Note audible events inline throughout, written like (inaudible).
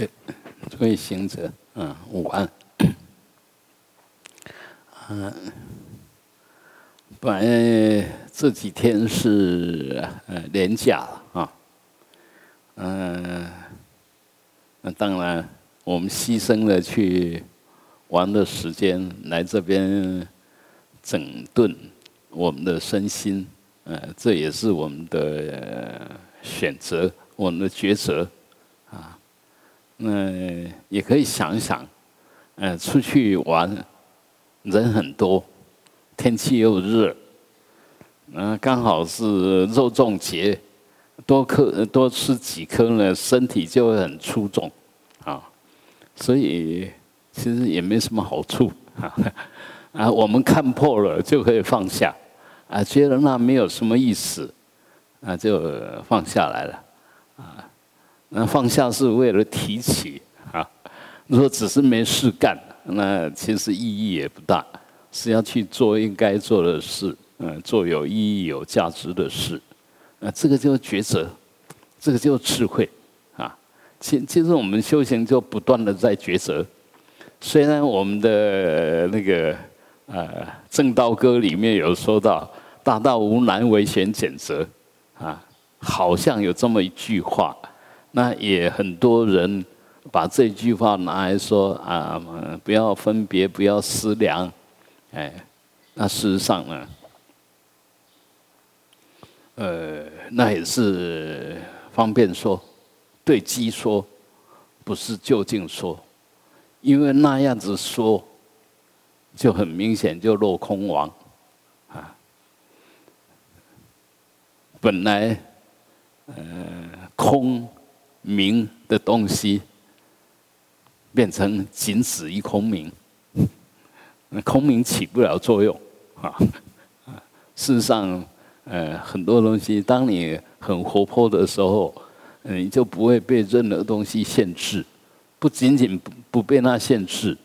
位诸位行者，嗯，午安。嗯，(coughs) 本来这几天是呃年假了啊，嗯，那当然我们牺牲了去玩的时间，来这边整顿我们的身心，呃，这也是我们的选择，我们的抉择。那也可以想一想，嗯，出去玩，人很多，天气又热，嗯，刚好是肉粽节，多颗多吃几颗呢，身体就会很出众，啊，所以其实也没什么好处啊，(laughs) 啊，我们看破了就可以放下，啊，觉得那没有什么意思，啊，就放下来了，啊。那放下是为了提起啊，如果只是没事干，那其实意义也不大。是要去做应该做的事，嗯，做有意义、有价值的事，啊，这个叫抉择，这个叫智慧啊。其其实我们修行就不断的在抉择。虽然我们的那个呃正道歌里面有说到“大道无难，唯选拣择”，啊，好像有这么一句话。那也很多人把这句话拿来说啊，不要分别，不要思量，哎，那事实上呢，呃，那也是方便说，对机说，不是就近说，因为那样子说，就很明显就落空王，啊，本来，呃，空。明的东西变成仅此一空明，那 (laughs) 空明起不了作用 (laughs) 啊！事实上，呃，很多东西，当你很活泼的时候，你就不会被任何东西限制。不仅仅不不被那限制，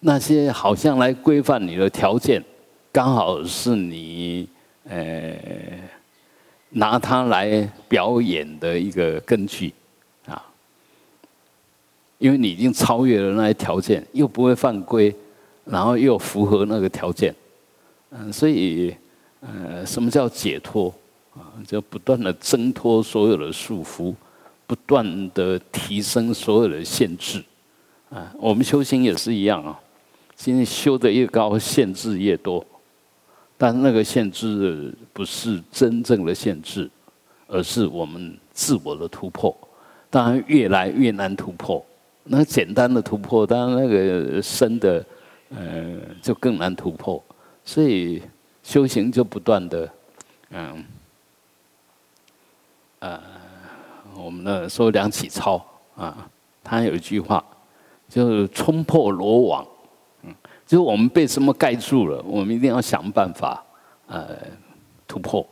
那些好像来规范你的条件，刚好是你呃拿它来表演的一个根据。因为你已经超越了那些条件，又不会犯规，然后又符合那个条件，嗯，所以，呃，什么叫解脱啊？就不断的挣脱所有的束缚，不断的提升所有的限制，啊，我们修行也是一样啊。今天修的越高，限制越多，但那个限制不是真正的限制，而是我们自我的突破。当然，越来越难突破。那简单的突破，当然那个深的，呃，就更难突破。所以修行就不断的，嗯，呃，我们的说梁启超啊，他有一句话，就是冲破罗网，嗯，就是我们被什么盖住了，我们一定要想办法，呃，突破，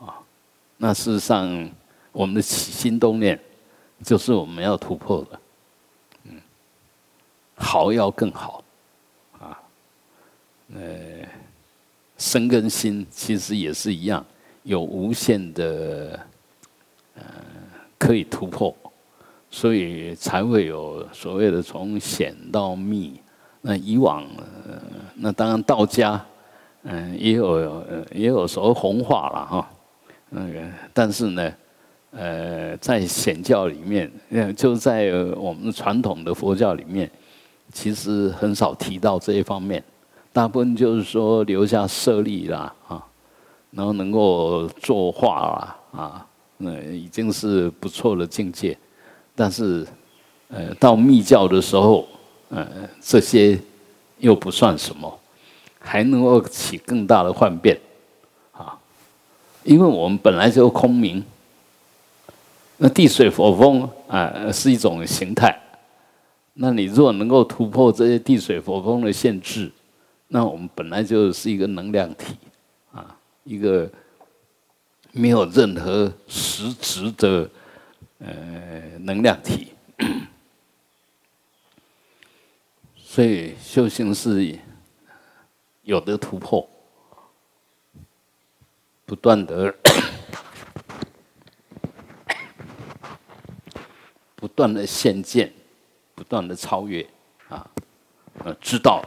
啊，那事实上我们的起心动念，就是我们要突破的。好要更好，啊，呃，身跟心其实也是一样，有无限的呃可以突破，所以才会有所谓的从显到密。那以往，那当然道家，嗯，也有也有所谓红化了哈，那个，但是呢，呃，在显教里面，就在我们传统的佛教里面。其实很少提到这一方面，大部分就是说留下舍利啦啊，然后能够作画啦啊，那已经是不错的境界。但是，呃，到密教的时候，呃，这些又不算什么，还能够起更大的幻变啊，因为我们本来就空明，那地水火风啊是一种形态。那你若能够突破这些地水火风的限制，那我们本来就是一个能量体，啊，一个没有任何实质的呃能量体，(clears throat) 所以修行是有的突破，不断的。(coughs) 不断的现见，不断的超越啊，呃，知道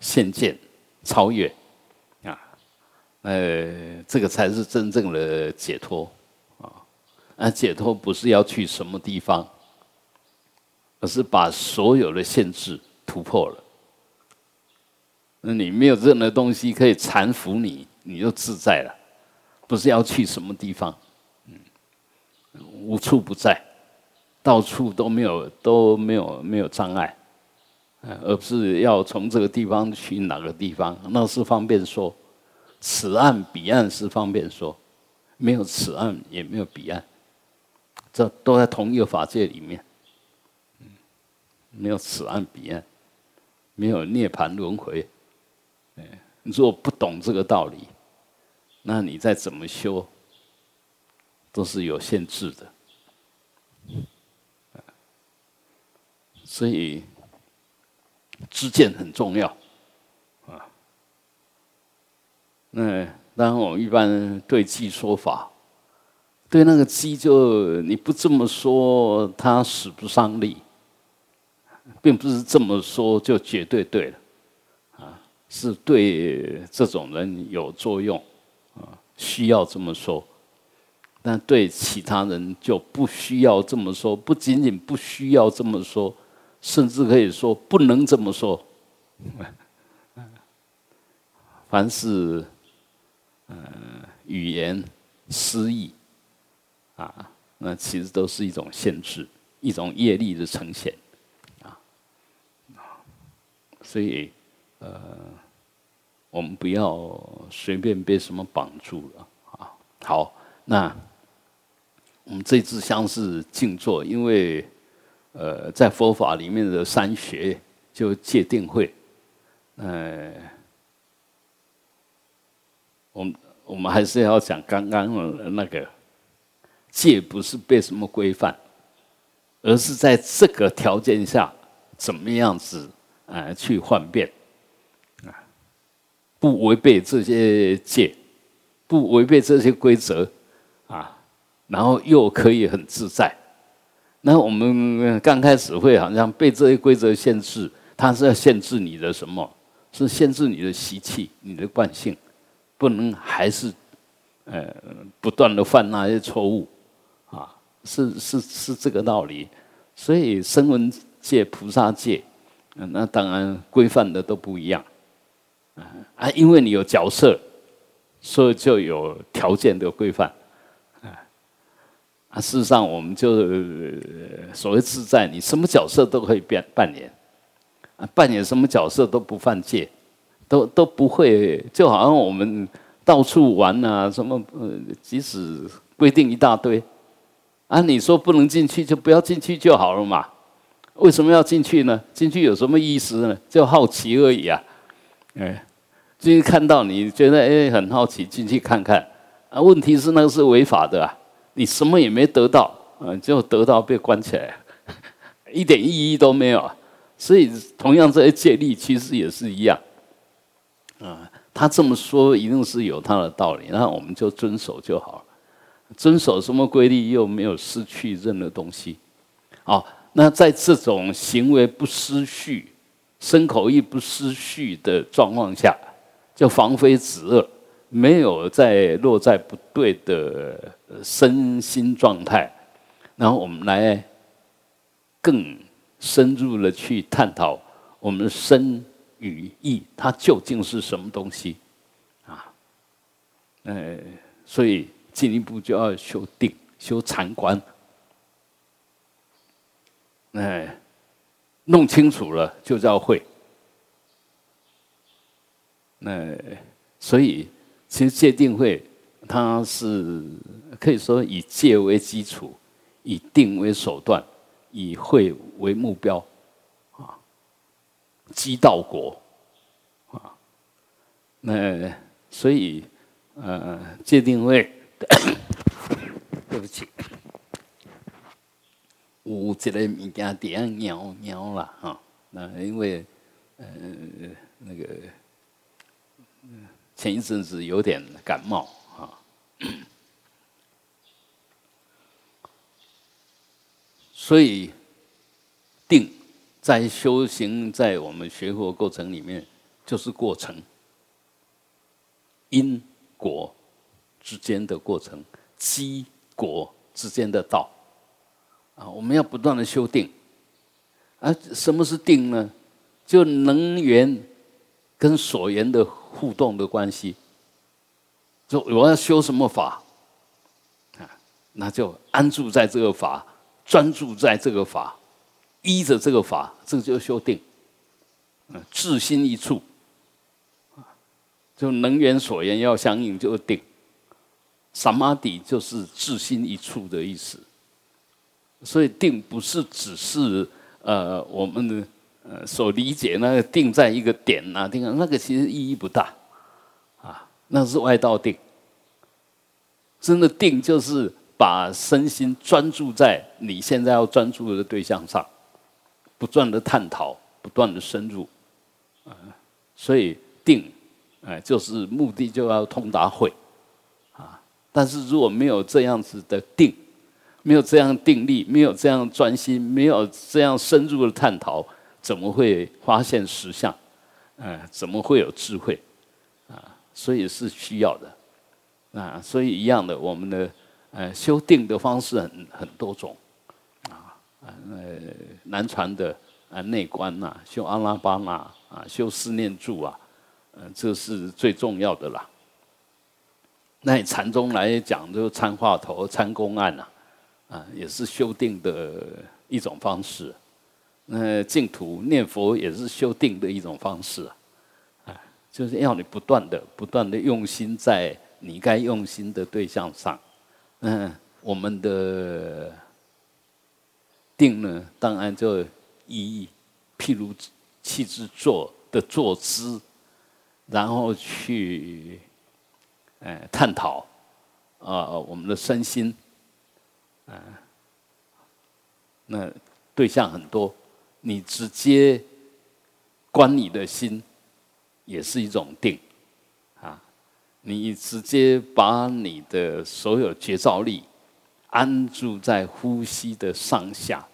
现见超越啊，呃，这个才是真正的解脱啊。那解脱不是要去什么地方，而是把所有的限制突破了。那你没有任何东西可以缠服你，你就自在了。不是要去什么地方，嗯，无处不在，到处都没有都没有没有障碍，而不是要从这个地方去哪个地方，那是方便说，此岸彼岸是方便说，没有此岸也没有彼岸，这都在同一个法界里面，没有此岸彼岸，没有涅槃轮回，哎，你如果不懂这个道理。那你再怎么修，都是有限制的，所以知见很重要啊。那当然，我一般对鸡说法，对那个鸡就你不这么说，它使不上力，并不是这么说就绝对对了啊，是对这种人有作用。啊需要这么说，但对其他人就不需要这么说。不仅仅不需要这么说，甚至可以说不能这么说。(laughs) 凡是呃语言诗意啊，那其实都是一种限制，一种业力的呈现啊。所以呃。我们不要随便被什么绑住了啊！好，那我们这支香是静坐，因为呃，在佛法里面的三学就戒定慧，呃，我们我们还是要讲刚刚那个戒，不是被什么规范，而是在这个条件下怎么样子啊去换变。啊不违背这些戒，不违背这些规则，啊，然后又可以很自在。那我们刚开始会好像被这些规则限制，它是要限制你的什么？是限制你的习气、你的惯性，不能还是呃不断的犯那些错误啊？是是是这个道理。所以声闻界、菩萨界，那当然规范的都不一样。啊，因为你有角色，所以就有条件的规范。啊，事实上，我们就所谓自在，你什么角色都可以变扮演，啊，扮演什么角色都不犯戒，都都不会，就好像我们到处玩啊，什么呃，即使规定一大堆，啊，你说不能进去就不要进去就好了嘛？为什么要进去呢？进去有什么意思呢？就好奇而已啊。哎，进去看到你觉得哎很好奇，进去看看啊。问题是那个是违法的啊，你什么也没得到，嗯，就得到被关起来，(laughs) 一点意义都没有。所以同样这些戒律其实也是一样，啊，他这么说一定是有他的道理，那我们就遵守就好。遵守什么规律又没有失去任何东西，好，那在这种行为不失序。身口意不失序的状况下，就防非止恶，没有在落在不对的身心状态，然后我们来更深入的去探讨我们身与意，它究竟是什么东西啊？呃，所以进一步就要修定、修禅观，哎。弄清楚了就叫会。那所以其实戒定慧，它是可以说以戒为基础，以定为手段，以慧为目标，啊，积道果，啊，那所以呃戒定慧，(coughs) 对不起。有一个物件点样鸟鸟啦哈，那因为呃那个前一阵子有点感冒哈，所以定在修行，在我们学佛过程里面，就是过程，因果之间的过程，机果之间的道啊，我们要不断的修定。啊，什么是定呢？就能源跟所缘的互动的关系。就我要修什么法啊？那就安住在这个法，专注在这个法，依着这个法，这就修定。嗯，志心一处，就能源所缘要相应，就定。萨玛底就是志心一处的意思。所以定不是只是呃我们的呃所理解那个定在一个点啊，定那个其实意义不大。啊那是外道定，真的定就是把身心专注在你现在要专注的对象上，不断的探讨，不断的深入，啊，所以定，哎，就是目的就要通达会，啊，但是如果没有这样子的定，没有这样定力，没有这样专心，没有这样深入的探讨，怎么会发现实相？哎，怎么会有智慧？啊所以是需要的，啊，所以一样的，我们的呃修定的方式很很多种，啊，呃南传的啊内观呐，修阿拉巴那啊，修思念住啊，嗯，这是最重要的啦。那禅宗来讲，就参话头、参公案呐，啊，也是修定的一种方式。那净土念佛也是修定的一种方式啊。就是要你不断的、不断的用心在你该用心的对象上。嗯，我们的定呢，当然就以譬如气质坐的坐姿，然后去呃探讨啊我们的身心，啊，那对象很多，你直接观你的心。也是一种定，你直接把你的所有觉照力安住在呼吸的上下，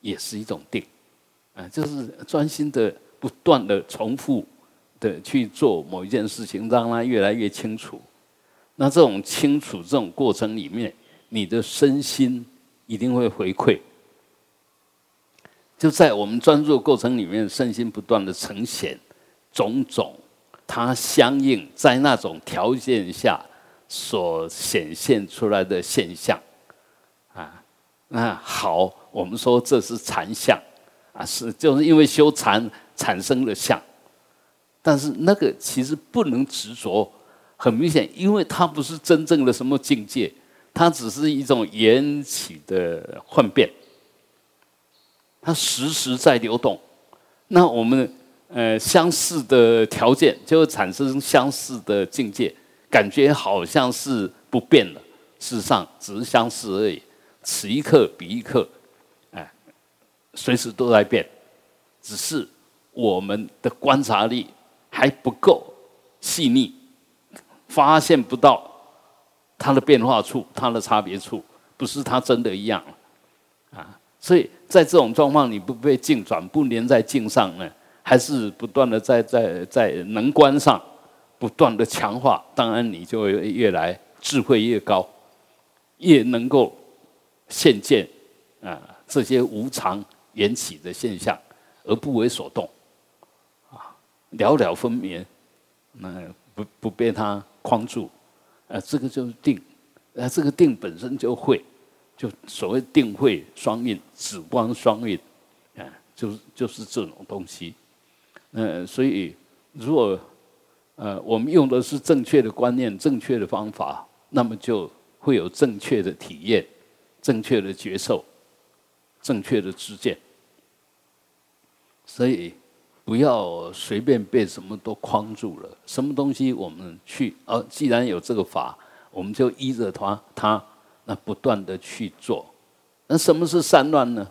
也是一种定，啊，就是专心的、不断的重复的去做某一件事情，让它越来越清楚。那这种清楚这种过程里面，你的身心一定会回馈。就在我们专注的过程里面，身心不断的呈现。种种，它相应在那种条件下所显现出来的现象，啊，那好，我们说这是禅相，啊，是就是因为修禅产生了相，但是那个其实不能执着，很明显，因为它不是真正的什么境界，它只是一种缘起的幻变，它时时在流动，那我们。呃，相似的条件就会产生相似的境界，感觉好像是不变了，事实上只是相似而已。此一刻彼一刻，哎，随时都在变，只是我们的观察力还不够细腻，发现不到它的变化处、它的差别处，不是它真的一样啊。所以在这种状况，你不被镜转，不连在镜上呢？还是不断的在在在能观上不断的强化，当然你就会越来智慧越高，越能够现见啊这些无常缘起的现象而不为所动，啊了了分明，那不不被它框住，啊这个就是定，啊这个定本身就会，就所谓定慧双运，紫光双运，啊就是就是这种东西。嗯，所以如果呃我们用的是正确的观念、正确的方法，那么就会有正确的体验、正确的觉受、正确的知见。所以不要随便被什么都框住了。什么东西我们去呃，既然有这个法，我们就依着它，它那不断的去做。那什么是散乱呢？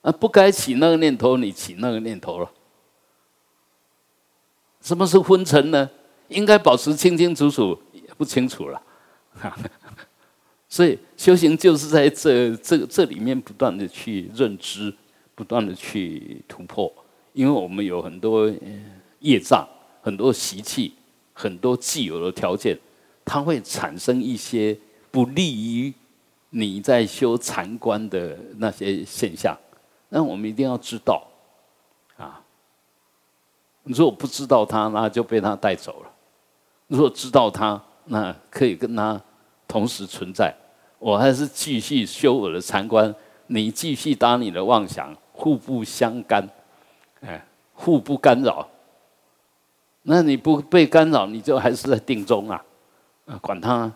啊，不该起那个念头，你起那个念头了。什么是昏沉呢？应该保持清清楚楚，也不清楚了。(laughs) 所以修行就是在这这这里面不断的去认知，不断的去突破，因为我们有很多业障、很多习气、很多既有的条件，它会产生一些不利于你在修禅观的那些现象。那我们一定要知道，你如果不知道它，那就被它带走了；如果知道它，那可以跟它同时存在。我还是继续修我的禅观，你继续打你的妄想，互不相干，哎，互不干扰。那你不被干扰，你就还是在定中啊，啊，管他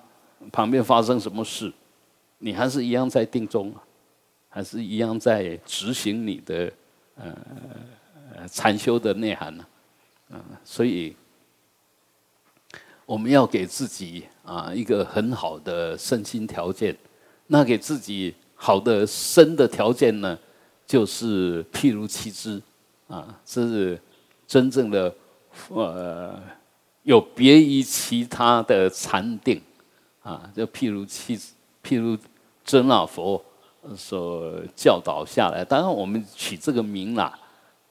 旁边发生什么事，你还是一样在定中。还是一样在执行你的呃禅修的内涵呢，嗯，所以我们要给自己啊一个很好的身心条件。那给自己好的身的条件呢，就是譬如七支啊，这是真正的呃有别于其他的禅定啊，就譬如七，譬如真老佛。所教导下来，当然我们取这个名啦，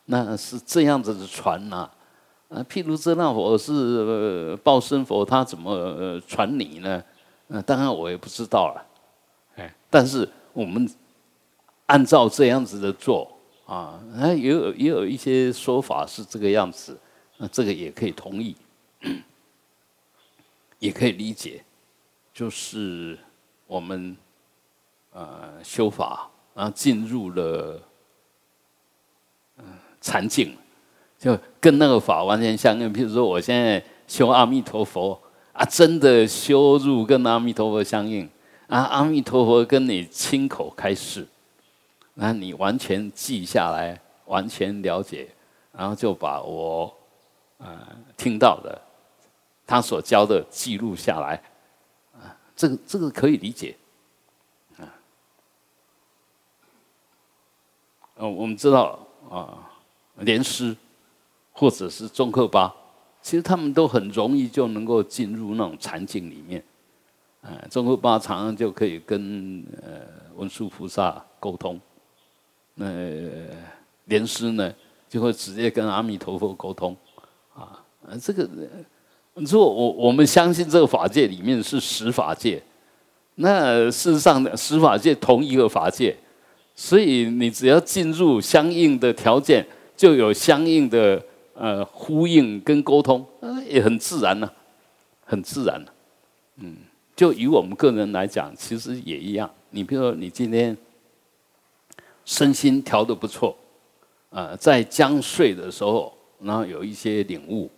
那是这样子的传呐。啊，譬如这那佛是报身佛，他怎么传你呢？嗯，当然我也不知道了。哎，但是我们按照这样子的做啊，那也有也有一些说法是这个样子，那这个也可以同意，也可以理解，就是我们。呃，修法，然后进入了嗯禅境，就跟那个法完全相应。譬如说，我现在修阿弥陀佛啊，真的修入跟阿弥陀佛相应啊，阿弥陀佛跟你亲口开示，那你完全记下来，完全了解，然后就把我呃听到的他所教的记录下来啊，这个这个可以理解。呃，我们知道啊，莲师或者是中克巴，其实他们都很容易就能够进入那种禅境里面。呃，宗喀巴常常就可以跟呃文殊菩萨沟通，那莲师呢就会直接跟阿弥陀佛沟通。啊，这个如果我我们相信这个法界里面是十法界，那事实上十法界同一个法界。所以你只要进入相应的条件，就有相应的呃呼应跟沟通，呃也很自然呢，很自然嗯，就以我们个人来讲，其实也一样。你比如说，你今天身心调的不错，呃，在将睡的时候，然后有一些领悟；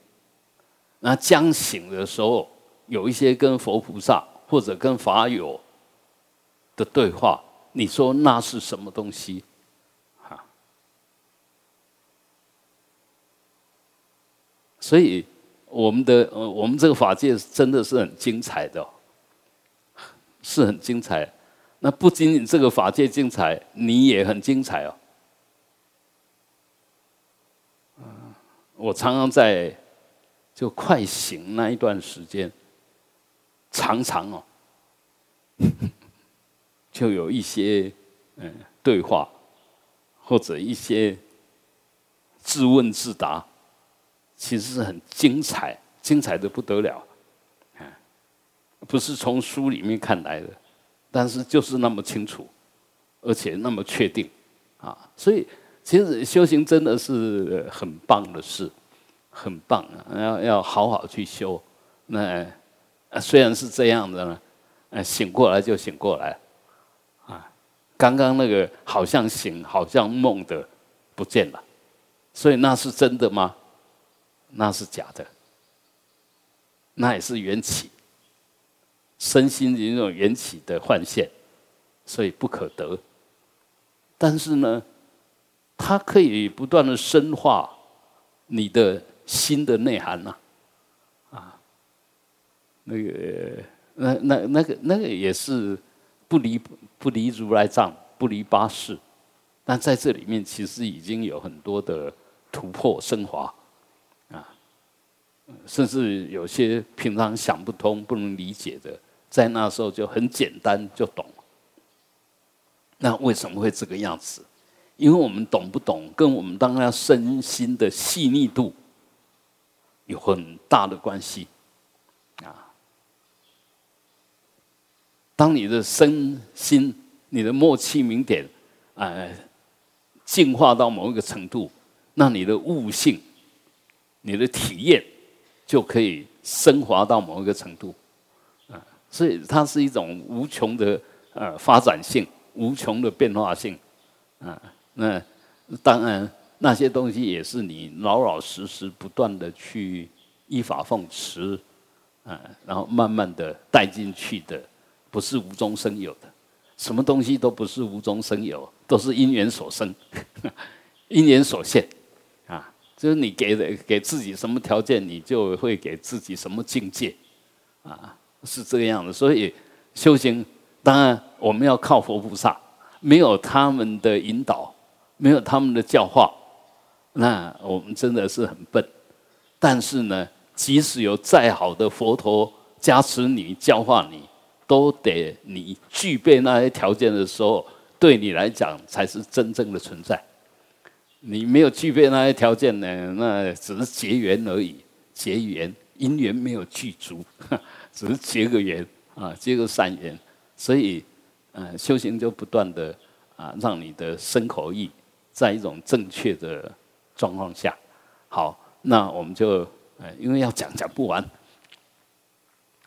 那将醒的时候，有一些跟佛菩萨或者跟法友的对话。你说那是什么东西？所以我们的呃，我们这个法界真的是很精彩的，是很精彩。那不仅仅这个法界精彩，你也很精彩哦。我常常在就快醒那一段时间，常常哦。(laughs) 就有一些嗯对话，或者一些自问自答，其实是很精彩，精彩的不得了，啊，不是从书里面看来的，但是就是那么清楚，而且那么确定，啊，所以其实修行真的是很棒的事，很棒啊，要要好好去修。那虽然是这样的呢，呃，醒过来就醒过来。啊刚刚那个好像醒、好像梦的不见了，所以那是真的吗？那是假的，那也是缘起，身心的那种缘起的幻现，所以不可得。但是呢，它可以不断的深化你的心的内涵呐，啊，那个那那那个那个也是不离。不离如来藏，不离八世，但在这里面其实已经有很多的突破升华，甚至有些平常想不通、不能理解的，在那时候就很简单就懂。那为什么会这个样子？因为我们懂不懂，跟我们当下身心的细腻度有很大的关系啊。当你的身心、你的默契明点，哎，进化到某一个程度，那你的悟性、你的体验就可以升华到某一个程度啊。所以它是一种无穷的呃发展性、无穷的变化性啊。那当然，那些东西也是你老老实实不断的去依法奉持，啊，然后慢慢的带进去的，不是无中生有的。什么东西都不是无中生有，都是因缘所生，(laughs) 因缘所现，就是你给的给自己什么条件，你就会给自己什么境界，啊，是这个样子。所以修行，当然我们要靠佛菩萨，没有他们的引导。没有他们的教化，那我们真的是很笨。但是呢，即使有再好的佛陀加持你、教化你，都得你具备那些条件的时候，对你来讲才是真正的存在。你没有具备那些条件呢，那只是结缘而已，结缘因缘没有具足，(laughs) 只是结个缘啊，结个善缘。所以，嗯，修行就不断的啊，让你的身口意。在一种正确的状况下，好，那我们就呃，因为要讲讲不完，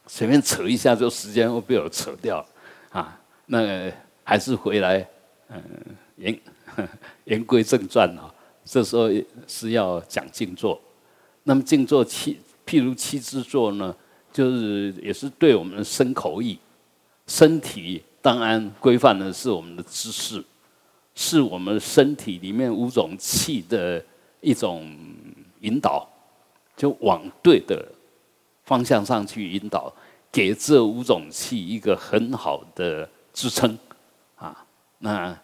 随便扯一下就时间会被我扯掉啊。那还是回来，嗯，言 (laughs) 言归正传啊。这时候是要讲静坐，那么静坐七，譬如七之坐呢，就是也是对我们的身口意，身体当然规范的是我们的姿势。是我们身体里面五种气的一种引导，就往对的方向上去引导，给这五种气一个很好的支撑啊。那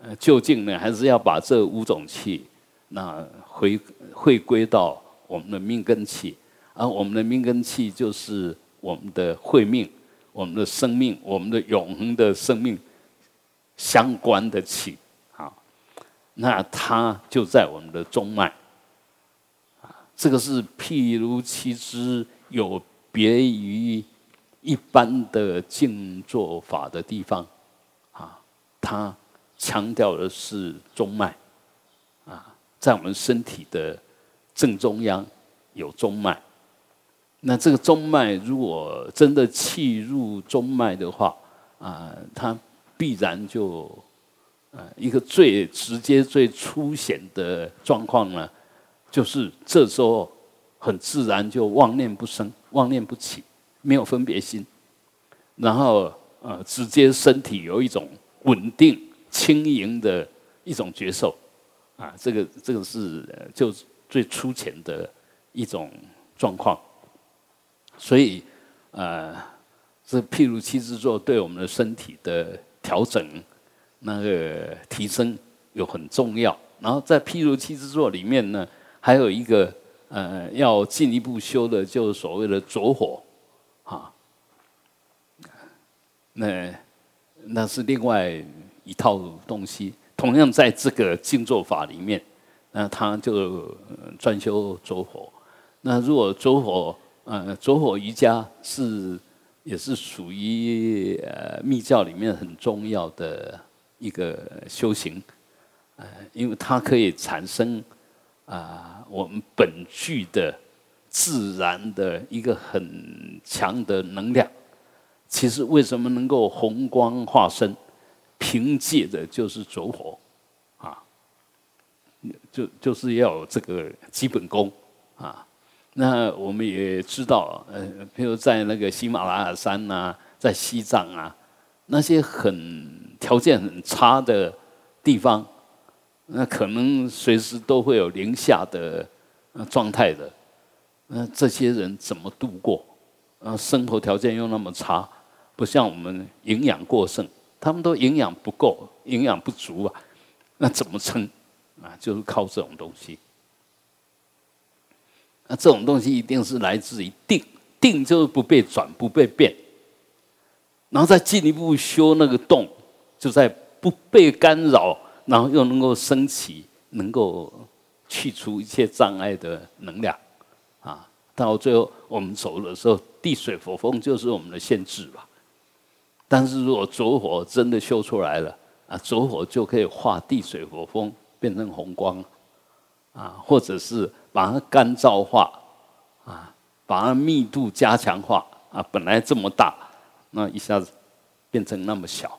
呃，究竟呢，还是要把这五种气那回回归到我们的命根气，而我们的命根气就是我们的慧命、我们的生命、我们的永恒的生命相关的气。啊。那它就在我们的中脉，啊，这个是譬如其之有别于一般的静坐法的地方，啊，它强调的是中脉，啊，在我们身体的正中央有中脉，那这个中脉如果真的气入中脉的话，啊，它必然就。呃，一个最直接、最粗显的状况呢，就是这时候很自然就妄念不生、妄念不起，没有分别心，然后呃，直接身体有一种稳定、轻盈的一种觉受，啊，这个这个是就最粗浅的一种状况，所以呃，这譬如七支座对我们的身体的调整。那个提升有很重要，然后在譬如七之座里面呢，还有一个呃要进一步修的，就是所谓的着火，啊，那那是另外一套东西。同样在这个静坐法里面，那他就专修着火。那如果着火，呃，着火瑜伽是也是属于呃密教里面很重要的。一个修行，呃，因为它可以产生啊，我们本具的自然的一个很强的能量。其实为什么能够红光化身？凭借的就是走火啊，就就是要有这个基本功啊。那我们也知道，呃，比如在那个喜马拉雅山呐，在西藏啊，那些很。条件很差的地方，那可能随时都会有零下的状态的。那这些人怎么度过？啊，生活条件又那么差，不像我们营养过剩，他们都营养不够，营养不足啊。那怎么撑？啊，就是靠这种东西。那这种东西一定是来自于定，定就是不被转，不被变，然后再进一步修那个动。就在不被干扰然后又能够升起，能够去除一切障碍的能量，啊，到最后我们走的时候，地水火风就是我们的限制吧。但是如果着火真的修出来了，啊，着火就可以化地水火风变成红光，啊，或者是把它干燥化，啊，把它密度加强化，啊，本来这么大，那一下子变成那么小，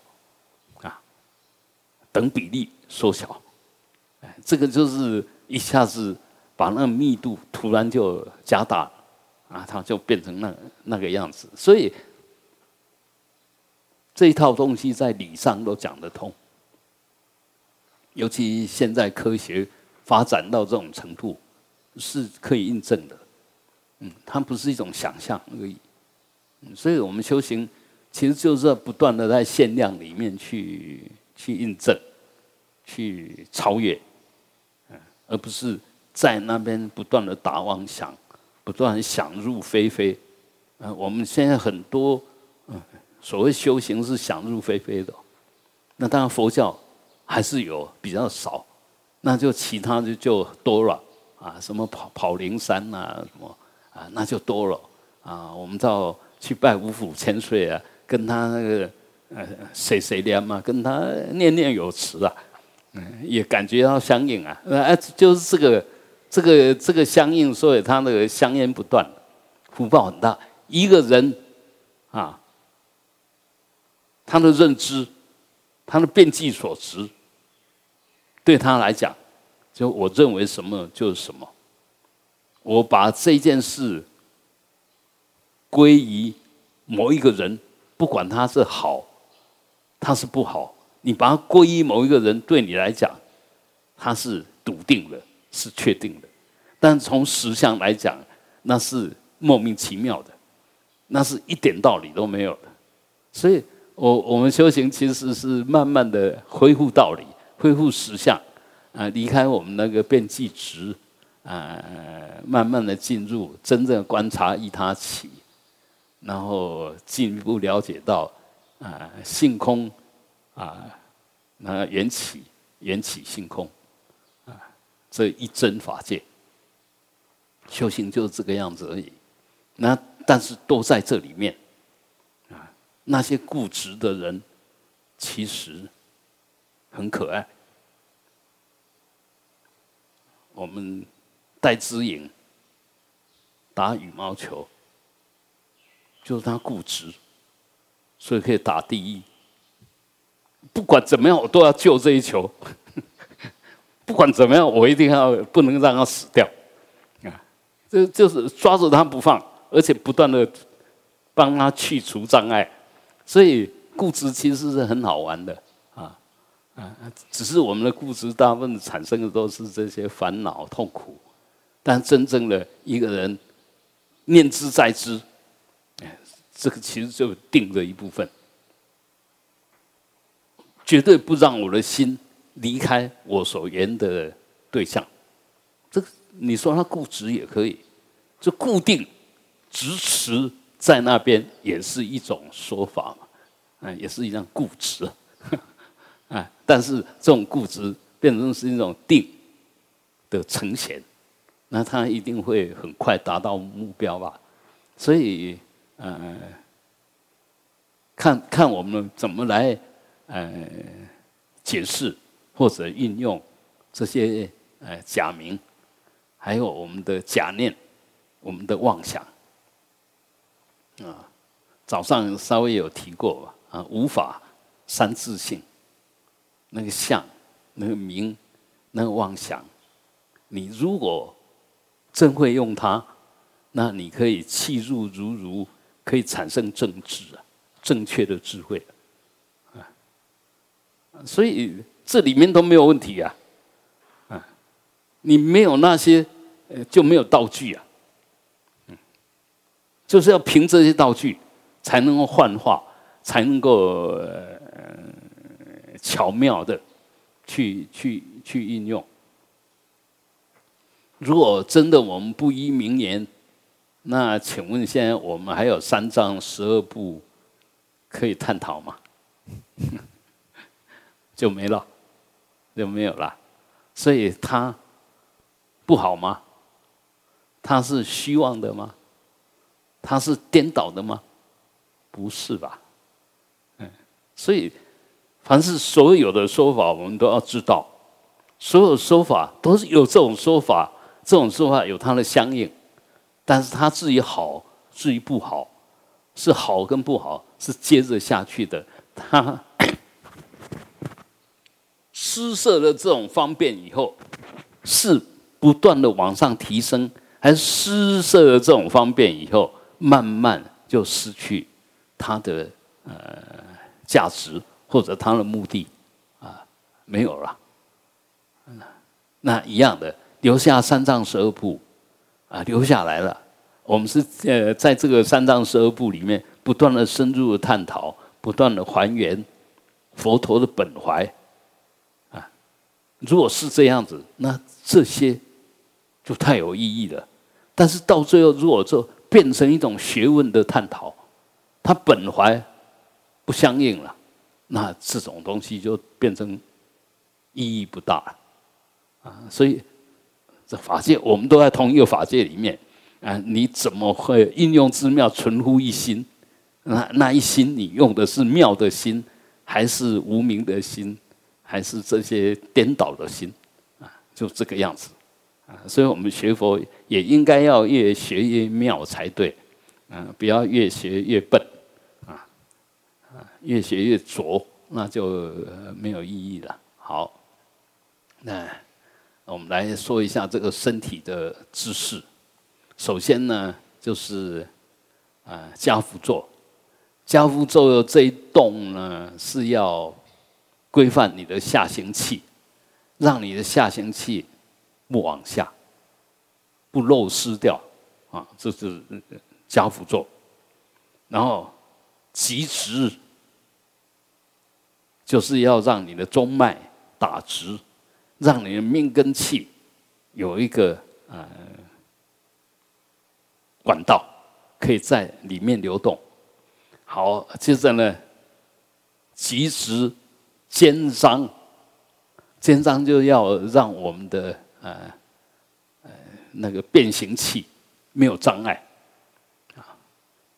啊，等比例。缩小，哎，这个就是一下子把那个密度突然就加大，啊，它就变成那那个样子。所以这一套东西在理上都讲得通，尤其现在科学发展到这种程度，是可以印证的。嗯，它不是一种想象而已。嗯，所以我们修行其实就是不断的在限量里面去去印证。去超越，嗯，而不是在那边不断的打妄想，不断想入非非，嗯，我们现在很多，所谓修行是想入非非的，那当然佛教还是有比较少，那就其他的就多了啊，什么跑跑灵山呐，什么啊，那就多了啊，我们到去拜五府千岁啊，跟他那个呃谁谁念嘛，跟他念念有词啊。嗯，也感觉到相应啊，哎，就是这个，这个，这个相应，所以他那个香烟不断，福报很大。一个人啊，他的认知，他的变计所值，对他来讲，就我认为什么就是什么。我把这件事归于某一个人，不管他是好，他是不好。你把它归于某一个人，对你来讲，他是笃定的，是确定的；但从实相来讲，那是莫名其妙的，那是一点道理都没有的。所以，我我们修行其实是慢慢的恢复道理，恢复实相，啊，离开我们那个变计值，啊，慢慢的进入真正观察一他起，然后进一步了解到，啊，性空。啊，那缘起，缘起性空，啊，这一真法界，修行就是这个样子而已。那但是都在这里面，那些固执的人，其实很可爱。我们戴之颖打羽毛球，就是他固执，所以可以打第一。不管怎么样，我都要救这一球。(laughs) 不管怎么样，我一定要不能让他死掉。啊，这就是抓住他不放，而且不断的帮他去除障碍。所以固执其实是很好玩的啊啊！只是我们的固执大部分产生的都是这些烦恼痛苦，但真正的一个人念之在之，哎，这个其实就定的一部分。绝对不让我的心离开我所缘的对象。这个你说他固执也可以，就固定、执持在那边也是一种说法嘛，嗯，也是一样固执，(laughs) 啊，但是这种固执变成是一种定的呈现，那他一定会很快达到目标吧。所以，呃，看看我们怎么来。呃，解释或者运用这些呃假名，还有我们的假念，我们的妄想啊，早上稍微有提过吧啊，无法三自性，那个相，那个名，那个妄想，你如果真会用它，那你可以气入如如，可以产生正智啊，正确的智慧啊。所以这里面都没有问题啊，啊，你没有那些，呃，就没有道具啊，就是要凭这些道具才能够幻化，才能够呃巧妙的去去去应用。如果真的我们不依名言，那请问现在我们还有三章十二部可以探讨吗？(laughs) 就没了，就没有了。所以它不好吗？它是虚妄的吗？它是颠倒的吗？不是吧？嗯，所以凡是所有的说法，我们都要知道，所有说法都是有这种说法，这种说法有它的相应，但是它至于好，至于不好，是好跟不好是接着下去的。它 (coughs) 施设了这种方便以后，是不断的往上提升，还是施设了这种方便以后，慢慢就失去它的呃价值或者它的目的啊没有了。那一样的留下三藏十二部啊留下来了，我们是呃在这个三藏十二部里面不断的深入探讨，不断的还原佛陀的本怀啊。如果是这样子，那这些就太有意义了。但是到最后，如果说变成一种学问的探讨，它本怀不相应了，那这种东西就变成意义不大。啊，所以这法界我们都在同一个法界里面啊，你怎么会应用之妙，存乎一心？那那一心，你用的是妙的心，还是无名的心？还是这些颠倒的心啊，就这个样子啊，所以我们学佛也应该要越学越妙才对，嗯，不要越学越笨啊，啊，越学越拙，那就没有意义了。好，那我们来说一下这个身体的姿势。首先呢，就是啊，家趺坐，家趺坐这一动呢是要。规范你的下行气，让你的下行气不往下，不漏失掉啊！这是加辅作。然后极直，就是要让你的中脉打直，让你的命根气有一个呃管道可以在里面流动。好，接着呢，极直。肩章，肩章就要让我们的呃呃那个变形器没有障碍啊，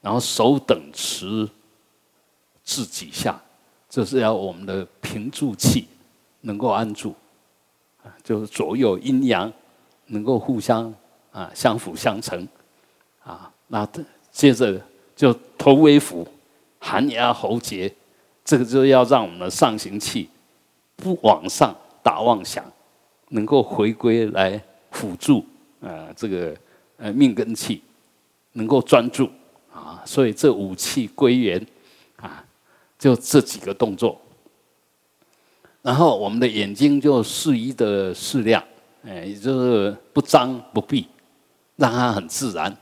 然后手等持至几下，就是要我们的平住气能够安住啊，就是左右阴阳能够互相啊相辅相成啊，那接着就头微俯，寒压喉结。这个就要让我们的上行气不往上打妄想，能够回归来辅助啊，这个呃命根气能够专注啊，所以这五气归元啊，就这几个动作。然后我们的眼睛就适宜的适量，哎，就是不张不闭，让它很自然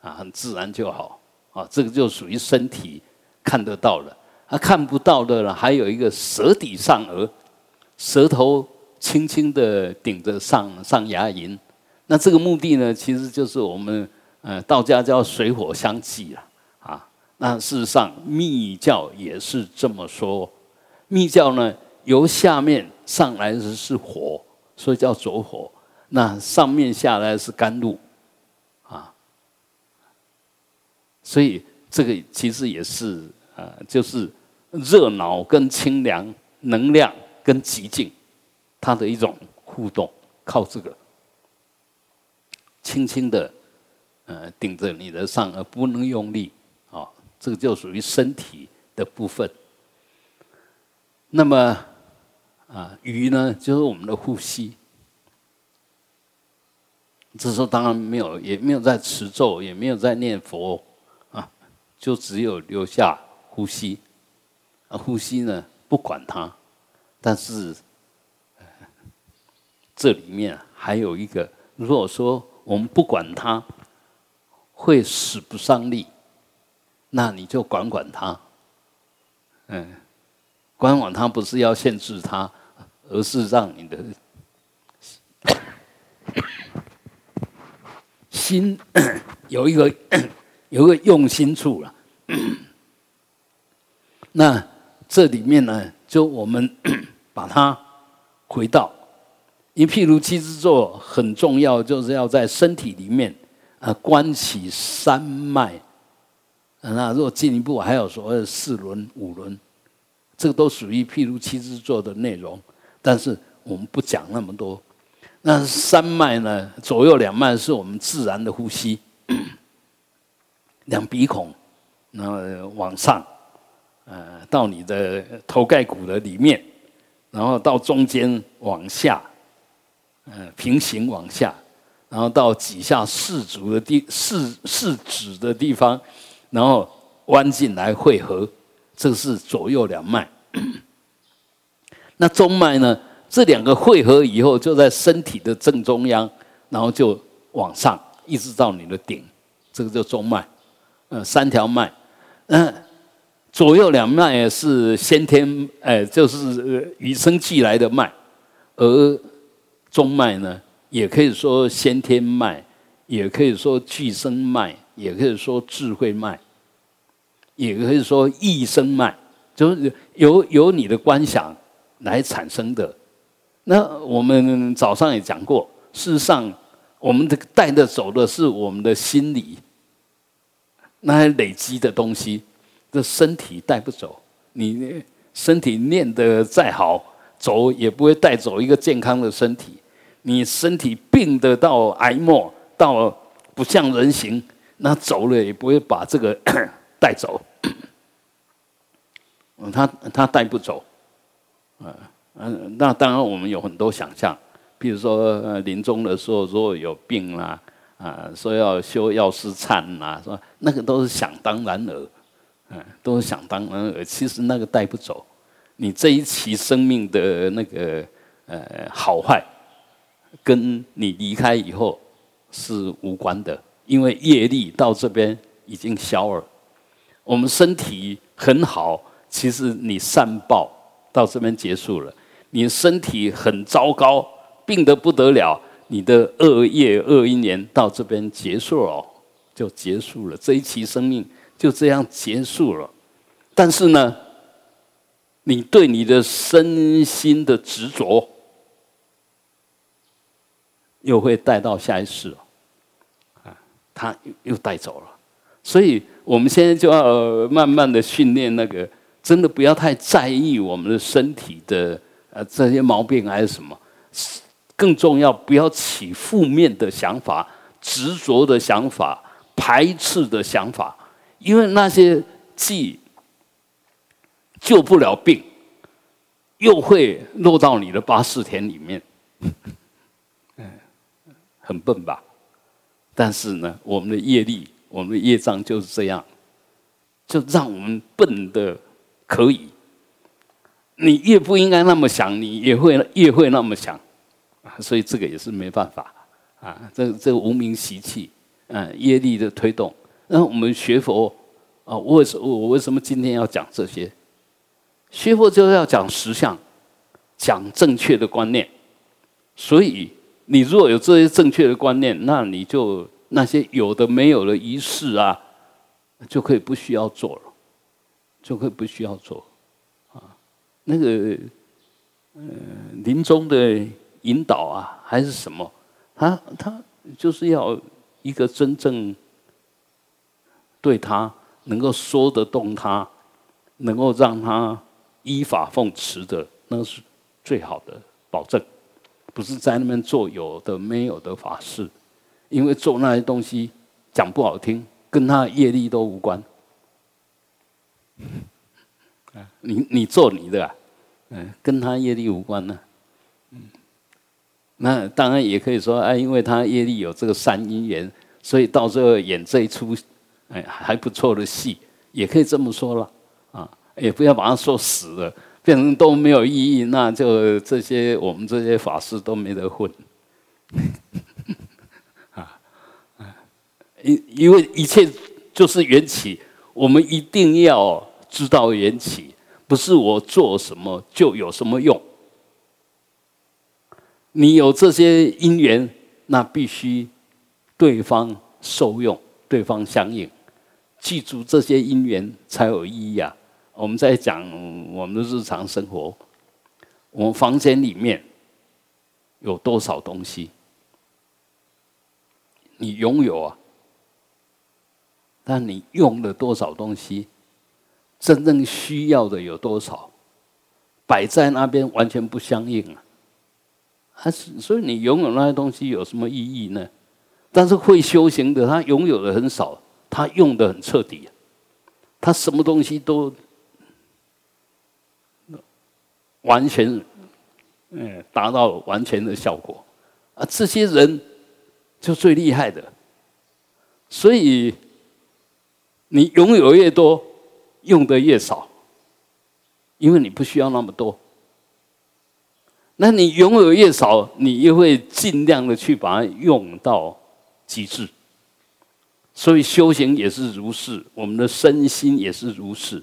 啊，很自然就好啊。这个就属于身体看得到了。啊看不到的呢，还有一个舌底上颚，舌头轻轻的顶着上上牙龈，那这个目的呢，其实就是我们呃道家叫水火相济了啊。那事实上密教也是这么说，密教呢由下面上来的是火，所以叫浊火；那上面下来是甘露啊。所以这个其实也是呃，就是。热闹跟清凉，能量跟极静，它的一种互动，靠这个，轻轻的，呃，顶着你的上颚，不能用力，啊，这个就属于身体的部分。那么，啊，鱼呢，就是我们的呼吸。这时候当然没有，也没有在持咒，也没有在念佛，啊，就只有留下呼吸。啊呼吸呢，不管它，但是这里面还有一个，如果说我们不管它，会使不上力，那你就管管它，嗯，管管它不是要限制它，而是让你的心 (coughs) 有一个 (coughs) 有一个用心处了，(coughs) 那。这里面呢，就我们把它回到，因譬如七支坐很重要，就是要在身体里面啊关起三脉。那如果进一步还有所谓四轮、五轮，这个都属于譬如七支坐的内容，但是我们不讲那么多。那三脉呢？左右两脉是我们自然的呼吸，两鼻孔，然后往上，呃，到你的头盖骨的里面，然后到中间往下，呃，平行往下，然后到几下四足的地四四指的地方，然后弯进来汇合，这是左右两脉。(coughs) 那中脉呢？这两个汇合以后，就在身体的正中央，然后就往上，一直到你的顶，这个叫中脉。嗯，三条脉，嗯，左右两脉是先天，哎，就是与生俱来的脉，而中脉呢，也可以说先天脉，也可以说俱生脉，也可以说智慧脉，也可以说一生脉，就是由由你的观想来产生的。那我们早上也讲过，事实上，我们的带的走的是我们的心理，那些累积的东西，这身体带不走。你身体练得再好，走也不会带走一个健康的身体。你身体病得到癌末，到不像人形，那走了也不会把这个 (coughs) 带走。他他带不走，啊。嗯，那当然，我们有很多想象，比如说临终的时候，如果有病啦，啊，说要修药师忏呐，说那个都是想当然尔，嗯，都是想当然尔。其实那个带不走，你这一期生命的那个呃好坏，跟你离开以后是无关的，因为业力到这边已经消了。我们身体很好，其实你善报到这边结束了。你身体很糟糕，病得不得了，你的恶业恶一年到这边结束了，就结束了，这一期生命就这样结束了。但是呢，你对你的身心的执着，又会带到下一世，啊，他又带走了。所以我们现在就要慢慢的训练那个，真的不要太在意我们的身体的。呃，这些毛病还是什么？更重要，不要起负面的想法、执着的想法、排斥的想法，因为那些既救不了病，又会落到你的八四田里面。很笨吧？但是呢，我们的业力、我们的业障就是这样，就让我们笨的可以。你越不应该那么想，你也会越会那么想，啊，所以这个也是没办法，啊，这这无名习气，嗯，业力的推动。那我们学佛，啊，我为什我为什么今天要讲这些？学佛就是要讲实相，讲正确的观念。所以你如果有这些正确的观念，那你就那些有的没有的仪式啊，就可以不需要做了，就可以不需要做啊。那个，呃，临终的引导啊，还是什么？他他就是要一个真正对他能够说得动他，能够让他依法奉持的，那是最好的保证。不是在那边做有的没有的法事，因为做那些东西讲不好听，跟他业力都无关。你你做你的，啊嗯，跟他业力无关呢。嗯，那当然也可以说，哎，因为他业力有这个善因缘，所以到最后演这一出，哎，还不错的戏，也可以这么说了。啊，也不要把它说死了，变成都没有意义，那就这些我们这些法师都没得混。(laughs) 啊，因因为一切就是缘起，我们一定要。知道缘起，不是我做什么就有什么用。你有这些因缘，那必须对方受用，对方相应。记住这些因缘才有意义啊！我们在讲我们的日常生活，我们房间里面有多少东西，你拥有啊，但你用了多少东西，真正需要的有多少，摆在那边完全不相应啊。还是所以你拥有那些东西有什么意义呢？但是会修行的，他拥有的很少，他用的很彻底，他什么东西都完全。嗯，达到完全的效果啊！这些人就最厉害的，所以你拥有越多，用的越少，因为你不需要那么多。那你拥有越少，你又会尽量的去把它用到极致。所以修行也是如是，我们的身心也是如是。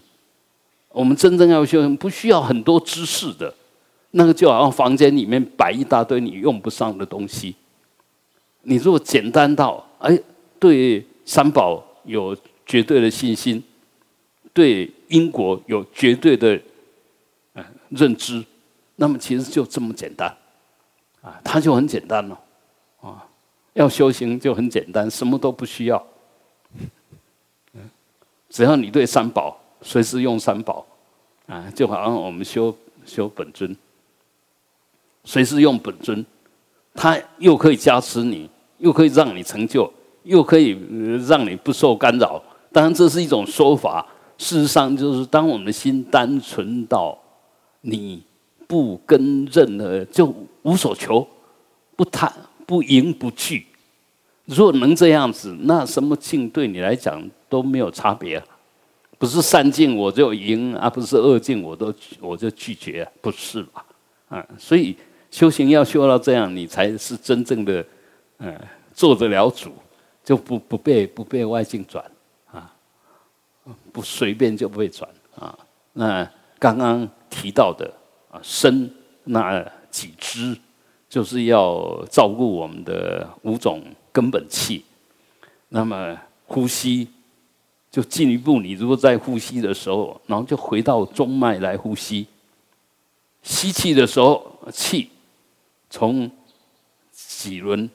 我们真正要修行，不需要很多知识的。那个就好像房间里面摆一大堆你用不上的东西。你如果简单到哎，对三宝有绝对的信心，对因果有绝对的认知，那么其实就这么简单啊，它就很简单了啊。要修行就很简单，什么都不需要，只要你对三宝随时用三宝啊，就好像我们修修本尊。随时用本尊，他又可以加持你，又可以让你成就，又可以让你不受干扰。当然，这是一种说法。事实上，就是当我们心单纯到你不跟任何就无所求，不贪不迎不惧。如果能这样子，那什么境对你来讲都没有差别。不是善境我就迎，而不是恶境我都我就拒绝，不是吧？啊，所以。修行要修到这样，你才是真正的，嗯，做得了主，就不不被不被外境转啊，不随便就被转啊。那刚刚提到的啊，身那几支，就是要照顾我们的五种根本气。那么呼吸就进一步，你如果在呼吸的时候，然后就回到中脉来呼吸，吸气的时候气。从脊轮，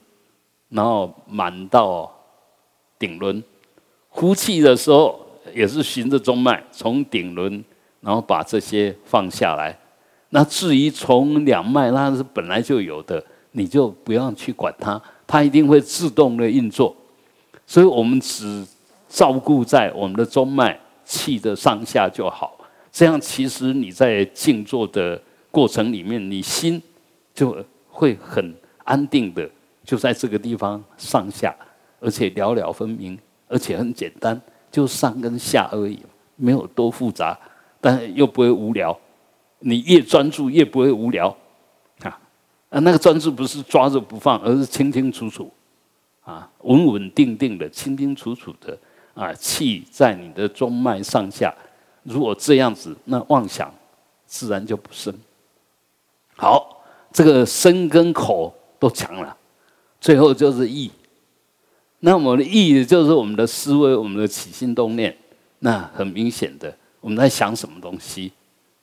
然后满到顶轮，呼气的时候也是循着中脉，从顶轮，然后把这些放下来。那至于从两脉，那是本来就有的，你就不要去管它，它一定会自动的运作。所以我们只照顾在我们的中脉气的上下就好。这样其实你在静坐的过程里面，你心就。会很安定的，就在这个地方上下，而且了了分明，而且很简单，就上跟下而已，没有多复杂，但又不会无聊。你越专注越不会无聊，啊啊，那个专注不是抓着不放，而是清清楚楚，啊，稳稳定定的，清清楚楚的，啊，气在你的中脉上下。如果这样子，那妄想自然就不生。好。这个身跟口都强了，最后就是意。那我们的意就是我们的思维，我们的起心动念。那很明显的，我们在想什么东西？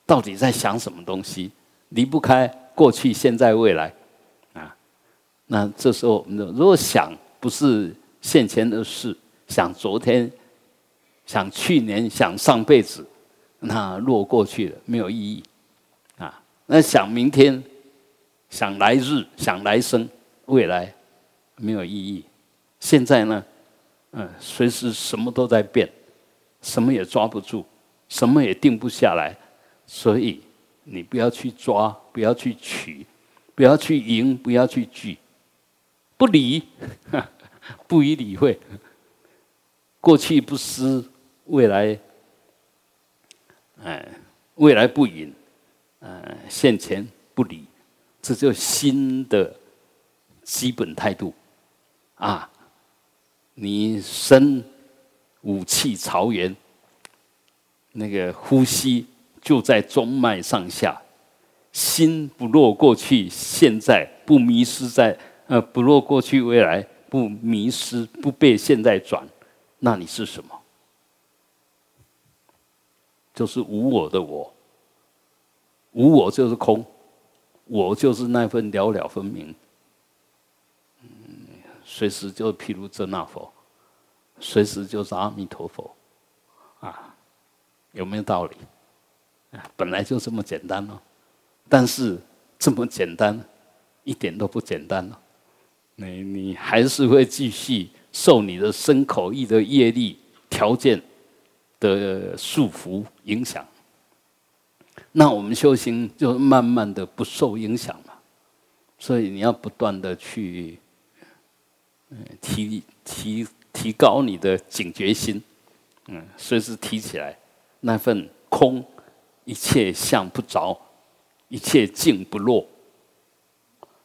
到底在想什么东西？离不开过去、现在、未来啊。那这时候，我们如果想不是现前的事，想昨天、想去年、想上辈子，那落过去了，没有意义啊。那想明天。想来日，想来生，未来没有意义。现在呢，嗯，随时什么都在变，什么也抓不住，什么也定不下来。所以你不要去抓，不要去取，不要去赢，不要去聚，不理，(laughs) 不予理会。过去不思，未来，哎，未来不引，嗯，现前不理。这就心的基本态度啊！你身五气朝元，那个呼吸就在中脉上下，心不落过去，现在不迷失在呃不落过去未来，不迷失不被现在转，那你是什么？就是无我的我，无我就是空。我就是那份了了分明。嗯，随时就譬如这那佛，随时就是阿弥陀佛，啊，有没有道理？本来就这么简单哦，但是这么简单，一点都不简单了。你你还是会继续受你的身口意的业力条件的束缚影响。那我们修行就慢慢的不受影响嘛，所以你要不断的去，嗯，提提提高你的警觉心，嗯，随时提起来那份空，一切相不着，一切静不落，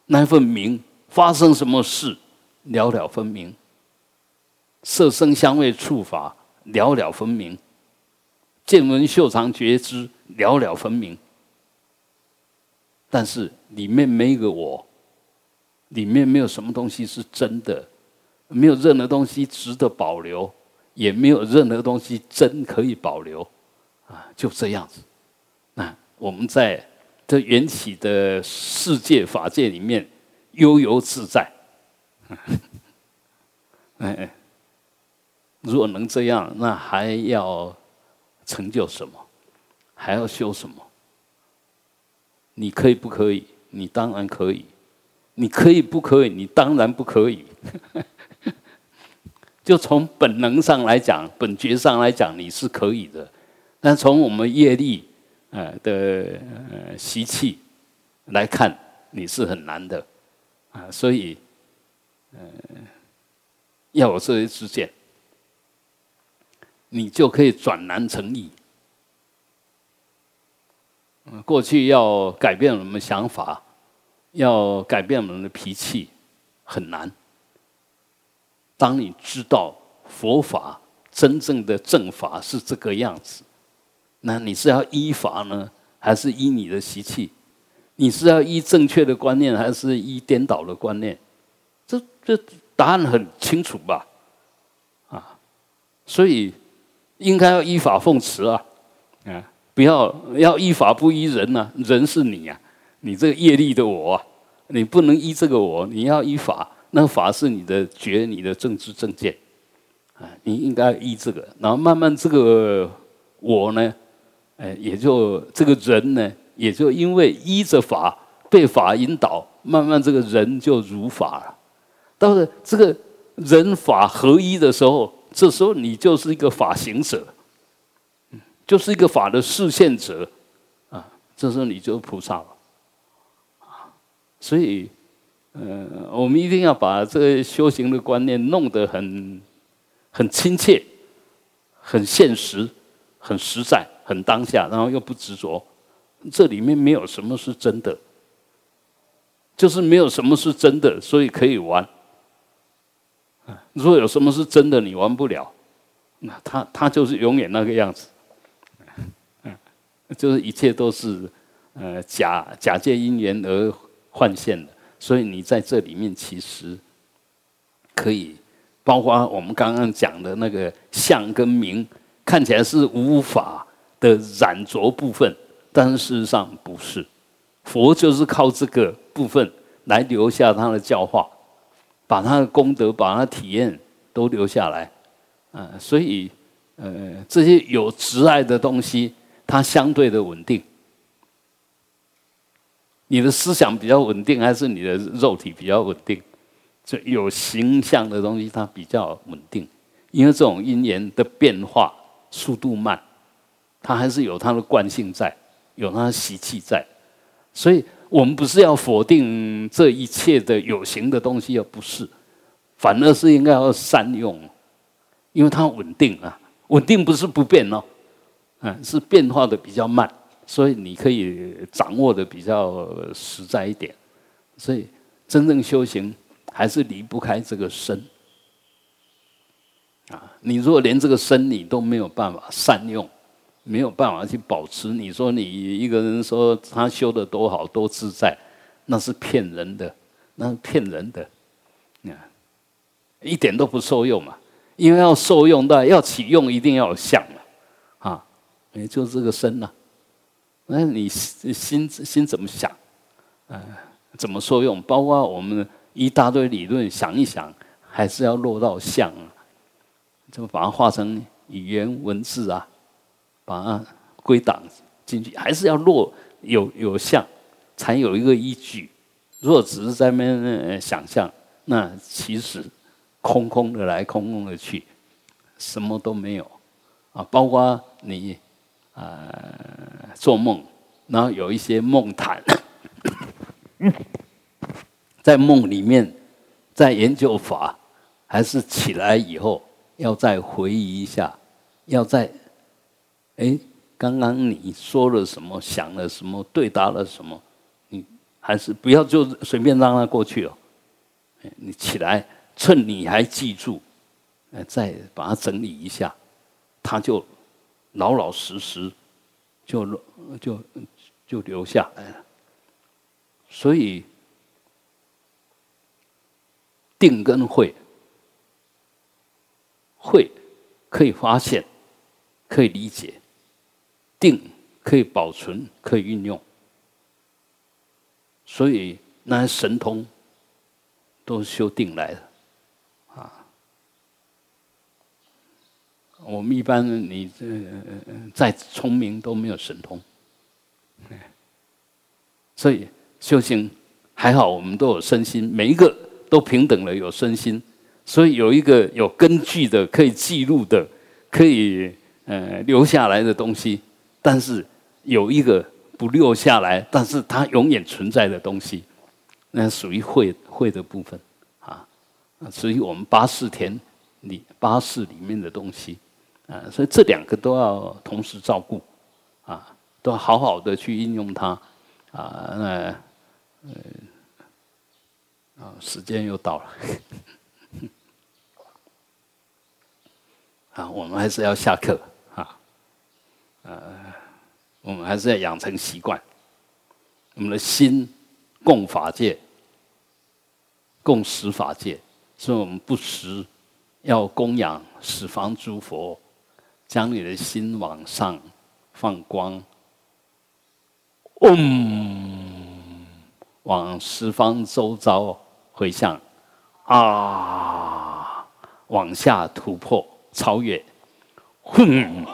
那份明发生什么事了了分明，色声香味触法了了分明。见闻嗅尝觉知了了分明，但是里面没有个我，里面没有什么东西是真的，没有任何东西值得保留，也没有任何东西真可以保留，啊，就这样子。那我们在这缘起的世界法界里面悠游自在，哎，(laughs) 如果能这样，那还要。成就什么？还要修什么？你可以不可以？你当然可以。你可以不可以？你当然不可以。(laughs) 就从本能上来讲，本觉上来讲，你是可以的。但从我们业力呃的习气来看，你是很难的啊。所以，呃，要有这些知见。你就可以转难成易。过去要改变我们想法，要改变我们的脾气，很难。当你知道佛法真正的正法是这个样子，那你是要依法呢，还是依你的习气？你是要依正确的观念，还是依颠倒的观念？这这答案很清楚吧？啊，所以。应该要依法奉持啊，啊，不要要依法不依人呐，人是你呀，你这个业力的我啊，你不能依这个我，你要依法，那法是你的觉，你的政治正见，啊，你应该依这个，然后慢慢这个我呢，哎，也就这个人呢，也就因为依着法，被法引导，慢慢这个人就如法了。到了这个人法合一的时候。这时候你就是一个法行者，就是一个法的视现者，啊，这时候你就是菩萨了，啊，所以，呃，我们一定要把这个修行的观念弄得很很亲切、很现实、很实在、很当下，然后又不执着。这里面没有什么是真的，就是没有什么是真的，所以可以玩。如果有什么是真的，你玩不了，那他他就是永远那个样子，就是一切都是呃假假借因缘而幻现的，所以你在这里面其实可以，包括我们刚刚讲的那个相跟名，看起来是无法的染着部分，但是事实上不是，佛就是靠这个部分来留下他的教化。把他的功德、把他的体验都留下来，啊，所以，呃，这些有执爱的东西，它相对的稳定。你的思想比较稳定，还是你的肉体比较稳定？这有形象的东西，它比较稳定，因为这种因缘的变化速度慢，它还是有它的惯性在，有它的习气在，所以。我们不是要否定这一切的有形的东西，而不是，反而是应该要善用，因为它稳定啊，稳定不是不变哦，嗯，是变化的比较慢，所以你可以掌握的比较实在一点。所以真正修行还是离不开这个身啊，你如果连这个身你都没有办法善用。没有办法去保持。你说你一个人说他修的多好多自在，那是骗人的，那是骗人的，啊，一点都不受用嘛。因为要受用的，要起用，一定要有相嘛，啊，也就这个身呐。那你心心怎么想呃，怎么受用？包括我们一大堆理论，想一想，还是要落到相啊，怎么把它化成语言文字啊，把它归档进去，还是要落有有相，才有一个依据。如果只是在那边想象，那其实空空的来，空空的去，什么都没有啊。包括你呃做梦，然后有一些梦谈，(coughs) 在梦里面在研究法，还是起来以后要再回忆一下，要再哎，刚刚你说了什么，想了什么，对答了什么。你还是不要就随便让它过去了。你起来，趁你还记住，再把它整理一下，它就老老实实就就就留下来了。所以定跟会，会可以发现，可以理解，定可以保存，可以运用。所以那些神通都修定来的，啊，我们一般你这再聪明都没有神通，所以修行还好，我们都有身心，每一个都平等的有身心，所以有一个有根据的可以记录的，可以呃留下来的东西，但是有一个。不留下来，但是它永远存在的东西，那属于会会的部分啊，属于我们八四田里八四里面的东西啊，所以这两个都要同时照顾啊，都要好好的去应用它啊。那呃啊，时间又到了 (laughs) 啊，我们还是要下课，呃。我们还是要养成习惯，我们的心供法界、供十法界，所以我们不时要供养十方诸佛，将你的心往上放光，嗡，往十方周遭回向，啊，往下突破超越，哼。